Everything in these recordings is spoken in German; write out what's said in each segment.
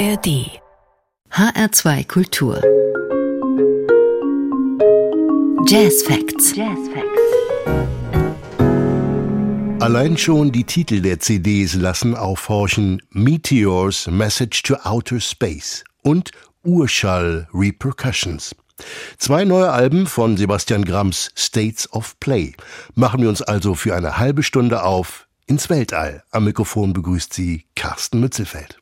ARD HR2 Kultur Jazz Facts. Jazz Facts. Allein schon die Titel der CDs lassen aufhorchen Meteors Message to Outer Space und Urschall Repercussions. Zwei neue Alben von Sebastian Grams States of Play. Machen wir uns also für eine halbe Stunde auf ins Weltall. Am Mikrofon begrüßt sie Carsten Mützelfeld.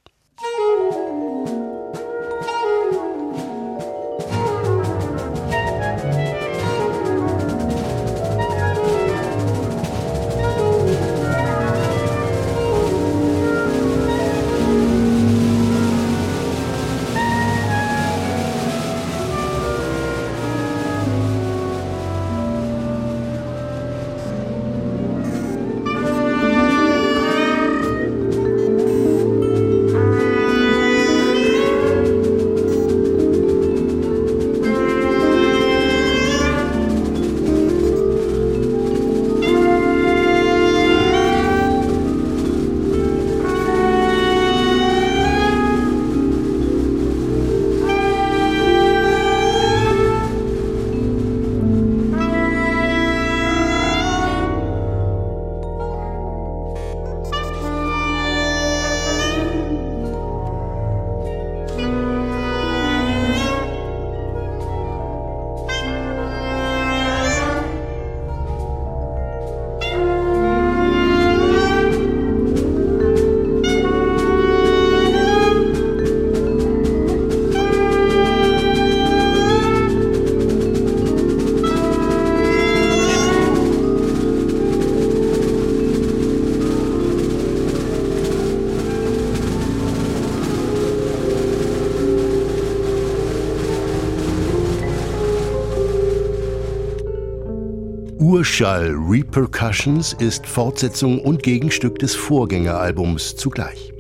Urschall Repercussions ist Fortsetzung und Gegenstück des Vorgängeralbums zugleich.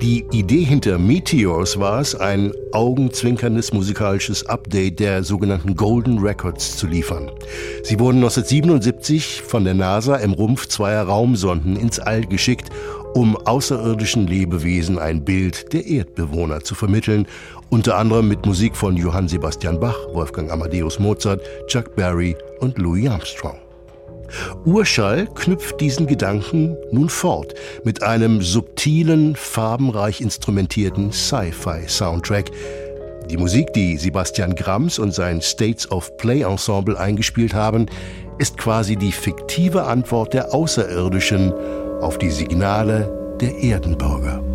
Die Idee hinter Meteors war es, ein augenzwinkerndes musikalisches Update der sogenannten Golden Records zu liefern. Sie wurden 1977 von der NASA im Rumpf zweier Raumsonden ins All geschickt, um außerirdischen Lebewesen ein Bild der Erdbewohner zu vermitteln, unter anderem mit Musik von Johann Sebastian Bach, Wolfgang Amadeus Mozart, Chuck Berry und Louis Armstrong. Urschall knüpft diesen Gedanken nun fort mit einem subtilen, farbenreich instrumentierten Sci-Fi-Soundtrack. Die Musik, die Sebastian Grams und sein States of Play Ensemble eingespielt haben, ist quasi die fiktive Antwort der Außerirdischen auf die Signale der Erdenbürger.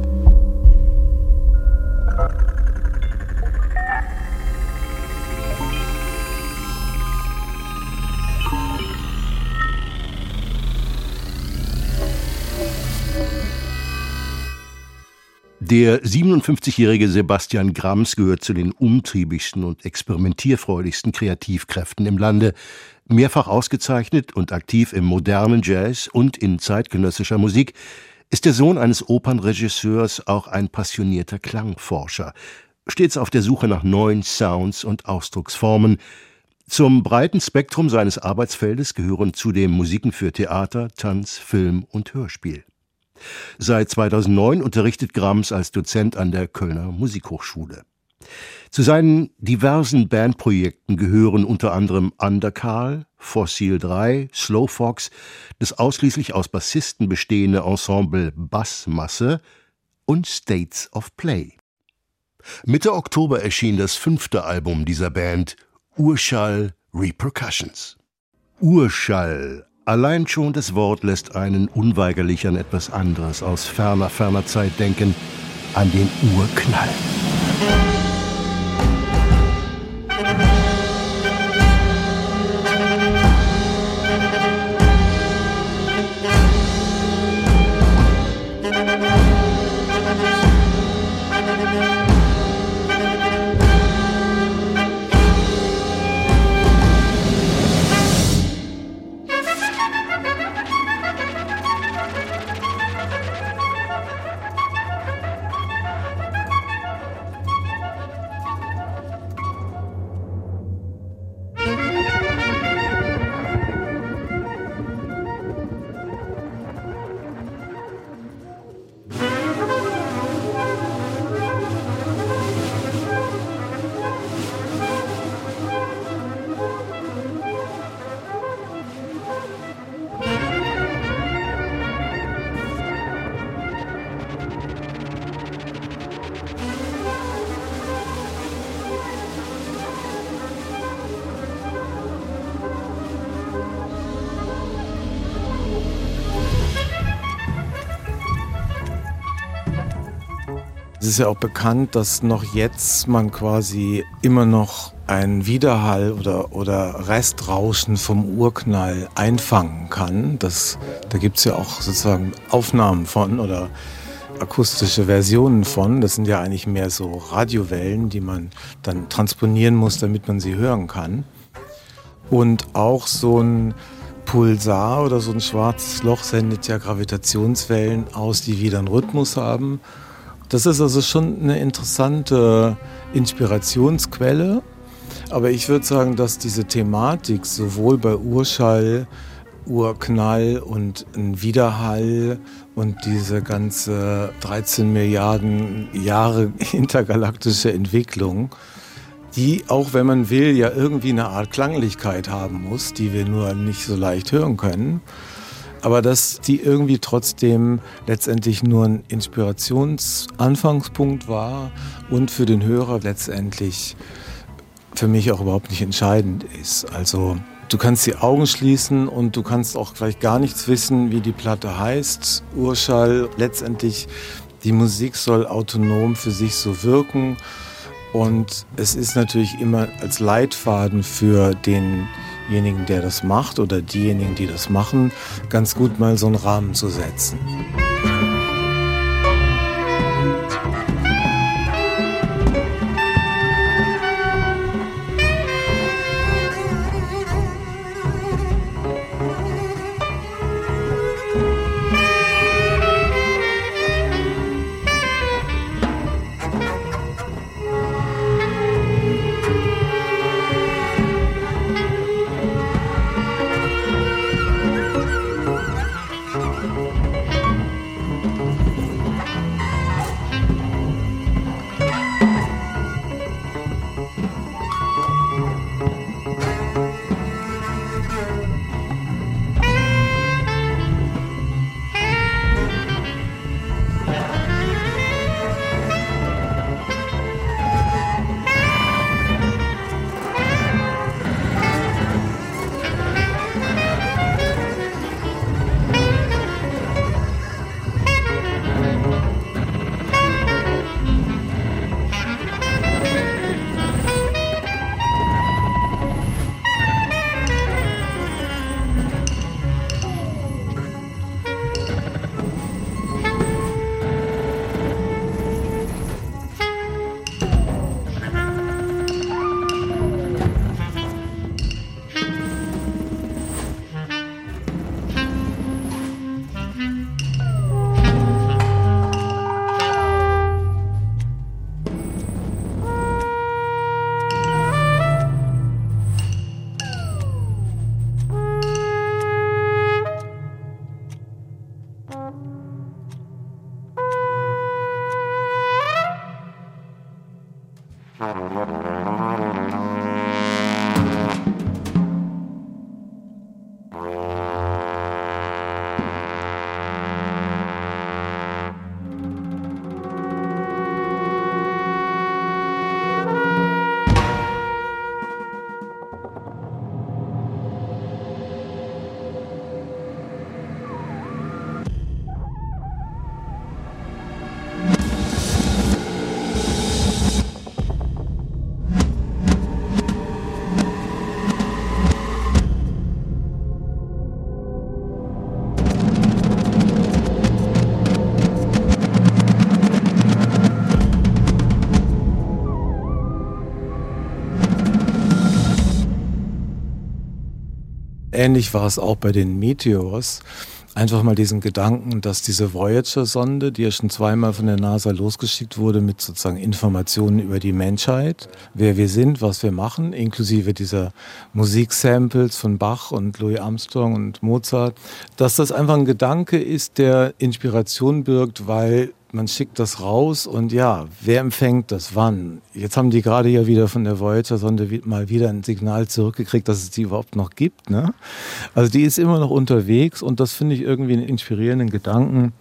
Der 57-jährige Sebastian Grams gehört zu den umtriebigsten und experimentierfreudigsten Kreativkräften im Lande, mehrfach ausgezeichnet und aktiv im modernen Jazz und in zeitgenössischer Musik, ist der Sohn eines Opernregisseurs auch ein passionierter Klangforscher, stets auf der Suche nach neuen Sounds und Ausdrucksformen. Zum breiten Spektrum seines Arbeitsfeldes gehören zudem Musiken für Theater, Tanz, Film und Hörspiel. Seit 2009 unterrichtet Grams als Dozent an der Kölner Musikhochschule. Zu seinen diversen Bandprojekten gehören unter anderem Undercarl, Fossil 3, Slow Fox, das ausschließlich aus Bassisten bestehende Ensemble Bassmasse und States of Play. Mitte Oktober erschien das fünfte Album dieser Band, Urschall Repercussions. Urschall Allein schon das Wort lässt einen unweigerlich an etwas anderes aus ferner, ferner Zeit denken, an den Urknall. Es ist ja auch bekannt, dass noch jetzt man quasi immer noch einen Widerhall oder, oder Restrauschen vom Urknall einfangen kann. Das, da gibt es ja auch sozusagen Aufnahmen von oder akustische Versionen von. Das sind ja eigentlich mehr so Radiowellen, die man dann transponieren muss, damit man sie hören kann. Und auch so ein Pulsar oder so ein schwarzes Loch sendet ja Gravitationswellen aus, die wieder einen Rhythmus haben. Das ist also schon eine interessante Inspirationsquelle. Aber ich würde sagen, dass diese Thematik sowohl bei Urschall, Urknall und ein Widerhall und diese ganze 13 Milliarden Jahre intergalaktische Entwicklung, die, auch wenn man will, ja irgendwie eine Art Klanglichkeit haben muss, die wir nur nicht so leicht hören können, aber dass die irgendwie trotzdem letztendlich nur ein Inspirationsanfangspunkt war und für den Hörer letztendlich für mich auch überhaupt nicht entscheidend ist. Also du kannst die Augen schließen und du kannst auch vielleicht gar nichts wissen, wie die Platte heißt. Urschall, letztendlich die Musik soll autonom für sich so wirken und es ist natürlich immer als Leitfaden für den denjenigen, der das macht oder diejenigen, die das machen, ganz gut mal so einen Rahmen zu setzen. Ähnlich war es auch bei den Meteors. Einfach mal diesen Gedanken, dass diese Voyager-Sonde, die ja schon zweimal von der NASA losgeschickt wurde, mit sozusagen Informationen über die Menschheit, wer wir sind, was wir machen, inklusive dieser Musiksamples von Bach und Louis Armstrong und Mozart, dass das einfach ein Gedanke ist, der Inspiration birgt, weil man schickt das raus und ja, wer empfängt das wann? Jetzt haben die gerade ja wieder von der Voyager-Sonde mal wieder ein Signal zurückgekriegt, dass es die überhaupt noch gibt. Ne? Also die ist immer noch unterwegs und das finde ich irgendwie einen inspirierenden Gedanken,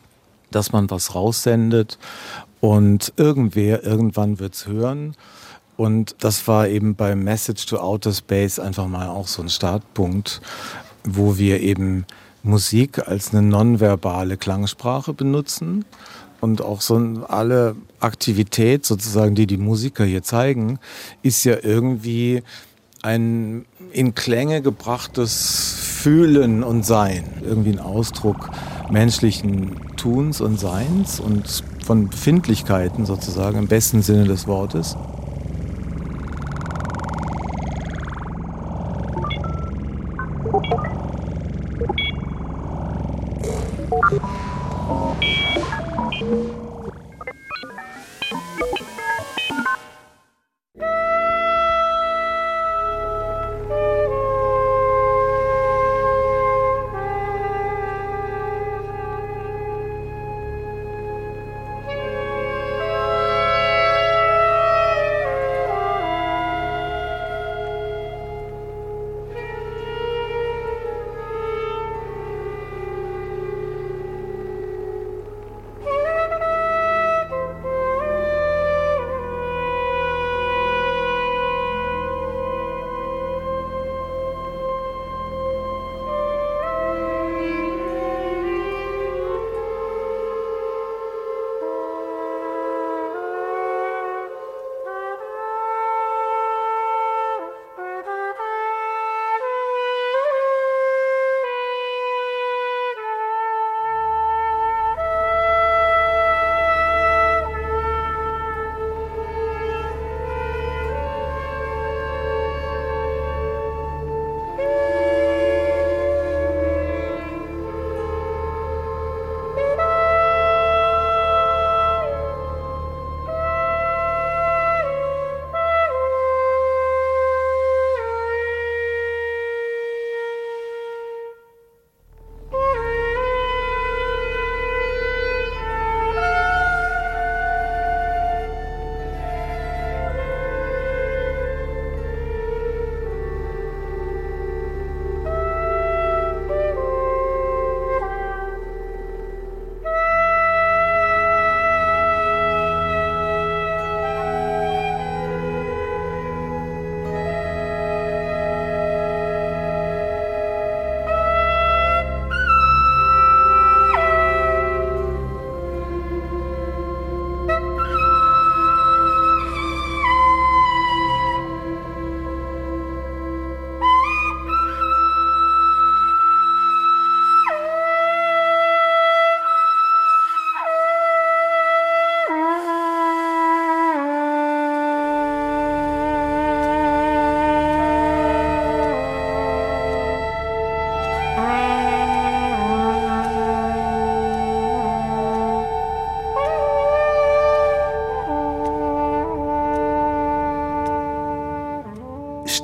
dass man was raussendet und irgendwer irgendwann wird es hören. Und das war eben beim Message to Outer Space einfach mal auch so ein Startpunkt, wo wir eben Musik als eine nonverbale Klangsprache benutzen und auch so alle Aktivität sozusagen, die die Musiker hier zeigen, ist ja irgendwie ein in Klänge gebrachtes Fühlen und Sein, irgendwie ein Ausdruck menschlichen Tuns und Seins und von Befindlichkeiten sozusagen im besten Sinne des Wortes.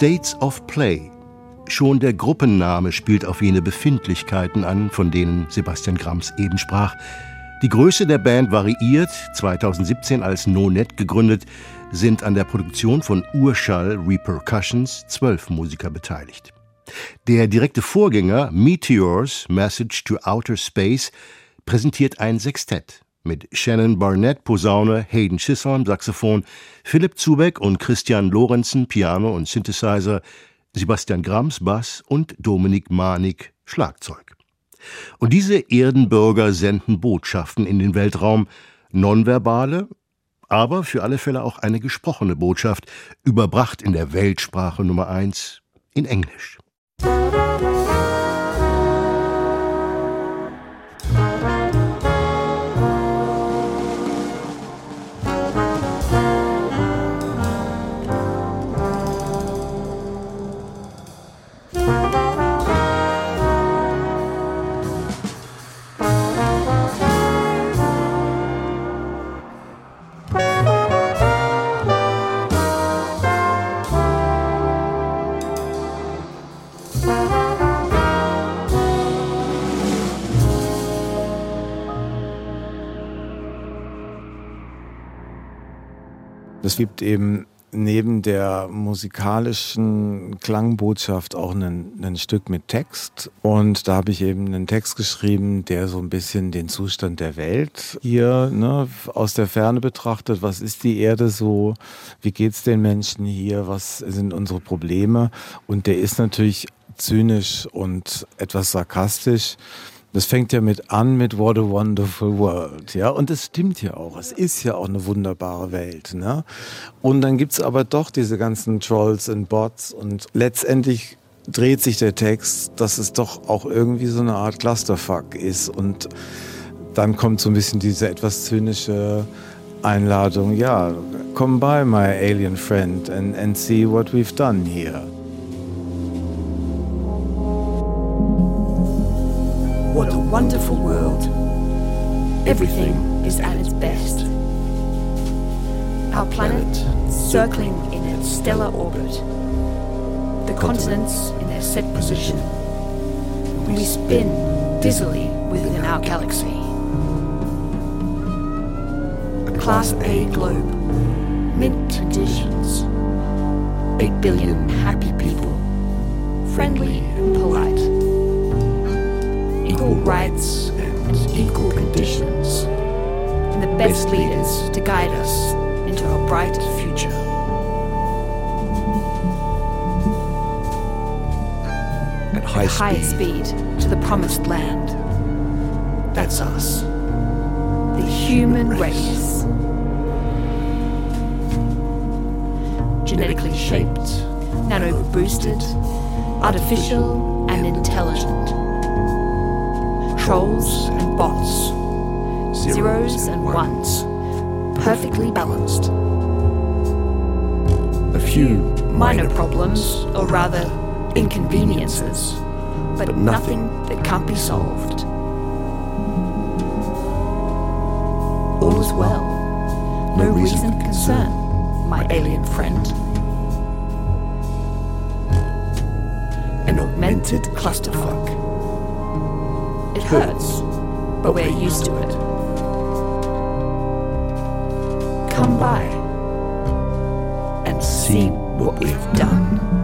States of Play. Schon der Gruppenname spielt auf jene Befindlichkeiten an, von denen Sebastian Grams eben sprach. Die Größe der Band variiert, 2017 als No-Net gegründet, sind an der Produktion von Urschall Repercussions zwölf Musiker beteiligt. Der direkte Vorgänger Meteors Message to Outer Space präsentiert ein Sextett mit Shannon Barnett Posaune, Hayden Chisholm Saxophon, Philipp Zubeck und Christian Lorenzen Piano und Synthesizer, Sebastian Grams Bass und Dominik Manik Schlagzeug. Und diese Erdenbürger senden Botschaften in den Weltraum, nonverbale, aber für alle Fälle auch eine gesprochene Botschaft, überbracht in der Weltsprache Nummer eins in Englisch. Es gibt eben neben der musikalischen Klangbotschaft auch ein, Stück mit Text. Und da habe ich eben einen Text geschrieben, der so ein bisschen den Zustand der Welt hier ne, aus der Ferne betrachtet. Was ist die Erde so? Wie geht es den Menschen hier? Was sind unsere Probleme? Und der ist natürlich zynisch und etwas sarkastisch. Das fängt ja mit an mit What a Wonderful World, ja, und es stimmt ja auch. Es ist ja auch eine wunderbare Welt, ne? Und dann gibt's aber doch diese ganzen Trolls und Bots und letztendlich dreht sich der Text, dass es doch auch irgendwie so eine Art Clusterfuck ist und dann kommt so ein bisschen diese etwas zynische Einladung, ja, come by my alien friend and, and see what we've done here. What a wonderful world. Everything is at its best. Our planet circling in its stellar orbit. The continents in their set position. We spin dizzily within our galaxy. A Class A globe, mint conditions. 8 billion happy people, friendly and polite equal rights and equal conditions, and the best leaders to guide us into a bright future. At high, At high speed, speed to the promised land. That's us, the human race. Genetically shaped, nano boosted, artificial and intelligent. Trolls and bots, zeros and ones, perfectly balanced. a few Minor problems, or rather inconveniences, but nothing that can't be solved. All is well. No reason for concern, my alien friend. An augmented clusterfuck. Hurts, but we're used to it. Come by and see what we've done.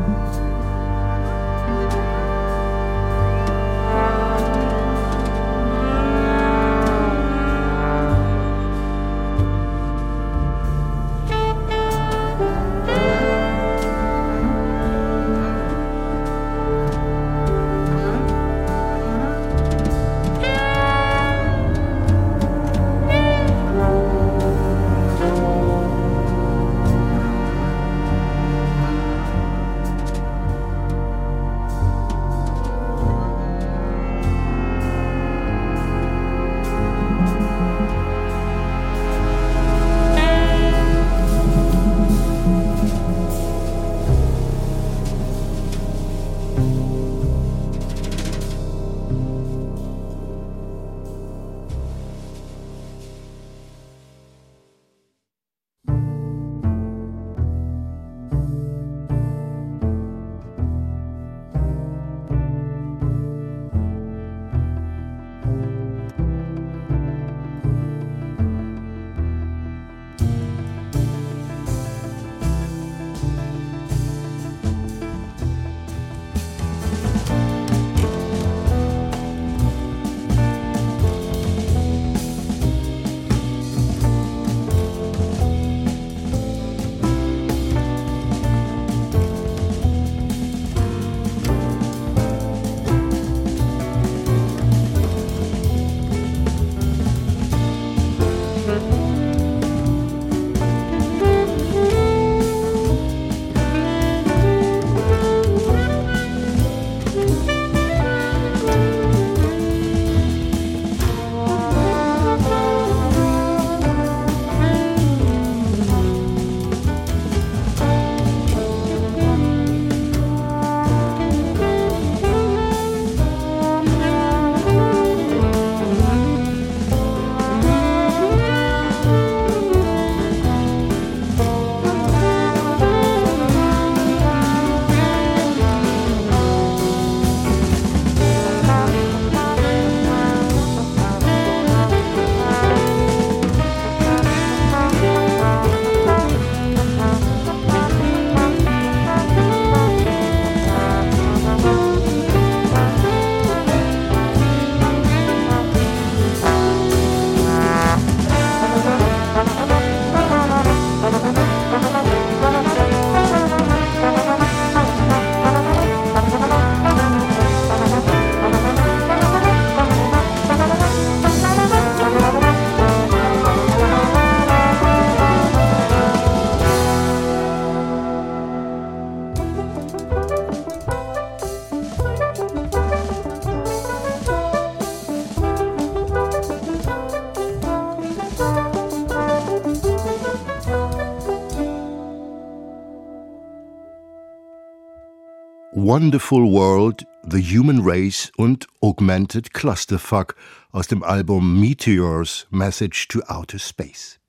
Wonderful World, The Human Race und Augmented Clusterfuck aus dem Album Meteors Message to Outer Space.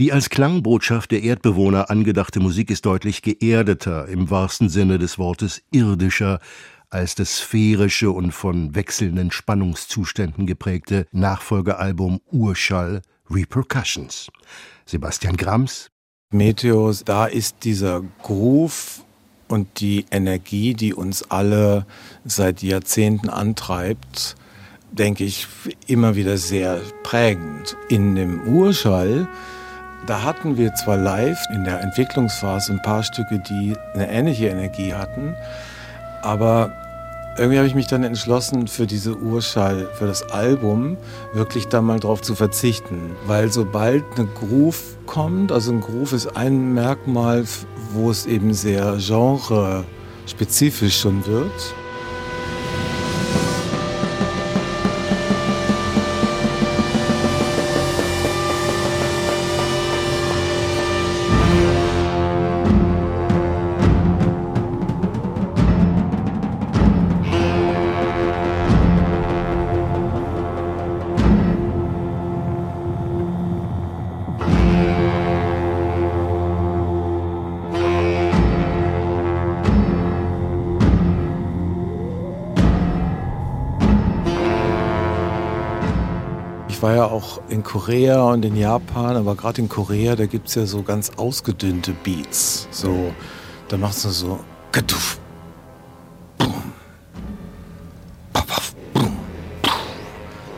Die als Klangbotschaft der Erdbewohner angedachte Musik ist deutlich geerdeter, im wahrsten Sinne des Wortes irdischer, als das sphärische und von wechselnden Spannungszuständen geprägte Nachfolgealbum Urschall Repercussions. Sebastian Grams. Meteors, da ist dieser Groove und die Energie, die uns alle seit Jahrzehnten antreibt, denke ich, immer wieder sehr prägend. In dem Urschall, da hatten wir zwar live in der Entwicklungsphase ein paar Stücke, die eine ähnliche Energie hatten, aber irgendwie habe ich mich dann entschlossen, für diese Urschall, für das Album, wirklich da mal drauf zu verzichten. Weil sobald eine Groove kommt, also ein Groove ist ein Merkmal, wo es eben sehr genre-spezifisch schon wird. Korea und in Japan, aber gerade in Korea, da gibt es ja so ganz ausgedünnte Beats. So, da machst du so.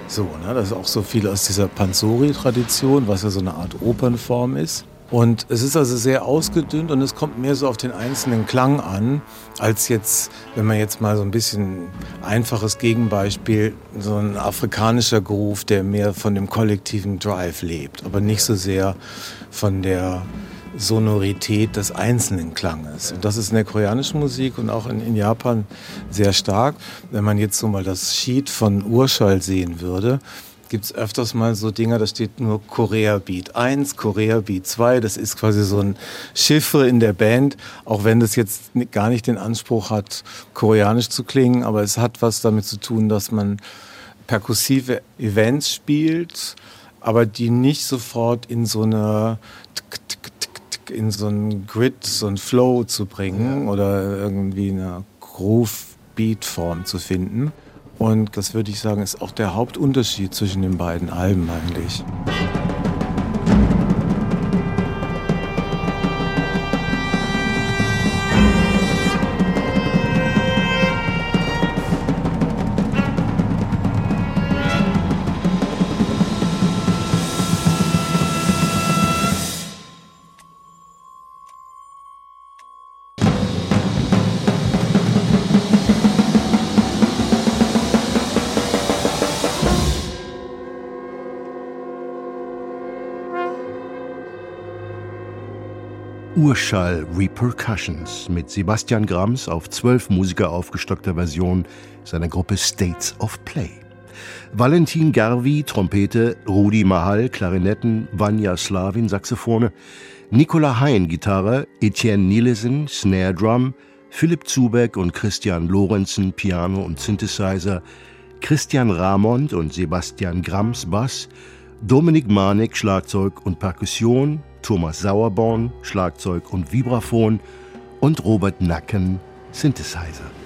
So, ne, das ist auch so viel aus dieser Pansori-Tradition, was ja so eine Art Opernform ist. Und es ist also sehr ausgedünnt und es kommt mehr so auf den einzelnen Klang an, als jetzt, wenn man jetzt mal so ein bisschen einfaches Gegenbeispiel, so ein afrikanischer Groove, der mehr von dem kollektiven Drive lebt, aber nicht so sehr von der Sonorität des einzelnen Klanges. Und das ist in der koreanischen Musik und auch in, in, Japan sehr stark. Wenn man jetzt so mal das Sheet von Urschall sehen würde, gibt es öfters mal so Dinger, da steht nur Korea Beat 1, Korea Beat 2. Das ist quasi so ein Chiffre in der Band, auch wenn das jetzt gar nicht den Anspruch hat, koreanisch zu klingen, aber es hat was damit zu tun, dass man perkussive Events spielt, aber die nicht sofort in so eine in so einen Grid, so einen Flow zu bringen oder irgendwie eine Groove-Beat-Form zu finden. Und das würde ich sagen, ist auch der Hauptunterschied zwischen den beiden Alben eigentlich. Urschall Repercussions mit Sebastian Grams auf zwölf Musiker aufgestockter Version seiner Gruppe States of Play. Valentin Garvi, Trompete, Rudi Mahal, Klarinetten, Vanya Slavin, Saxophone, Nicola Hein, Gitarre, Etienne Nielsen, Snare Drum, Philipp Zubeck und Christian Lorenzen, Piano und Synthesizer, Christian Ramond und Sebastian Grams, Bass, Dominik Manek, Schlagzeug und Perkussion, Thomas Sauerborn, Schlagzeug und Vibraphon und Robert Nacken, Synthesizer.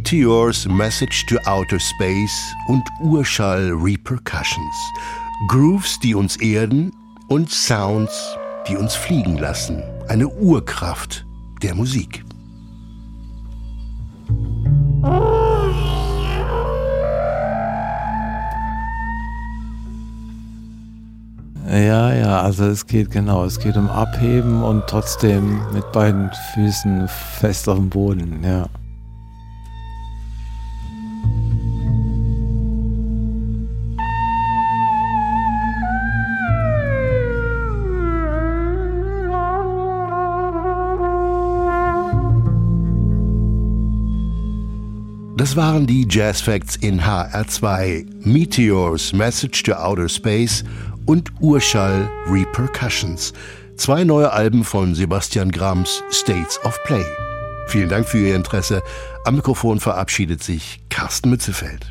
Meteors Message to Outer Space und Urschall Repercussions. Grooves, die uns erden und Sounds, die uns fliegen lassen. Eine Urkraft der Musik. Ja, ja, also es geht genau, es geht um Abheben und trotzdem mit beiden Füßen fest auf dem Boden, ja. Das waren die Jazz Facts in HR2, Meteors Message to Outer Space und Urschall Repercussions. Zwei neue Alben von Sebastian Grams States of Play. Vielen Dank für Ihr Interesse. Am Mikrofon verabschiedet sich Carsten Mützefeld.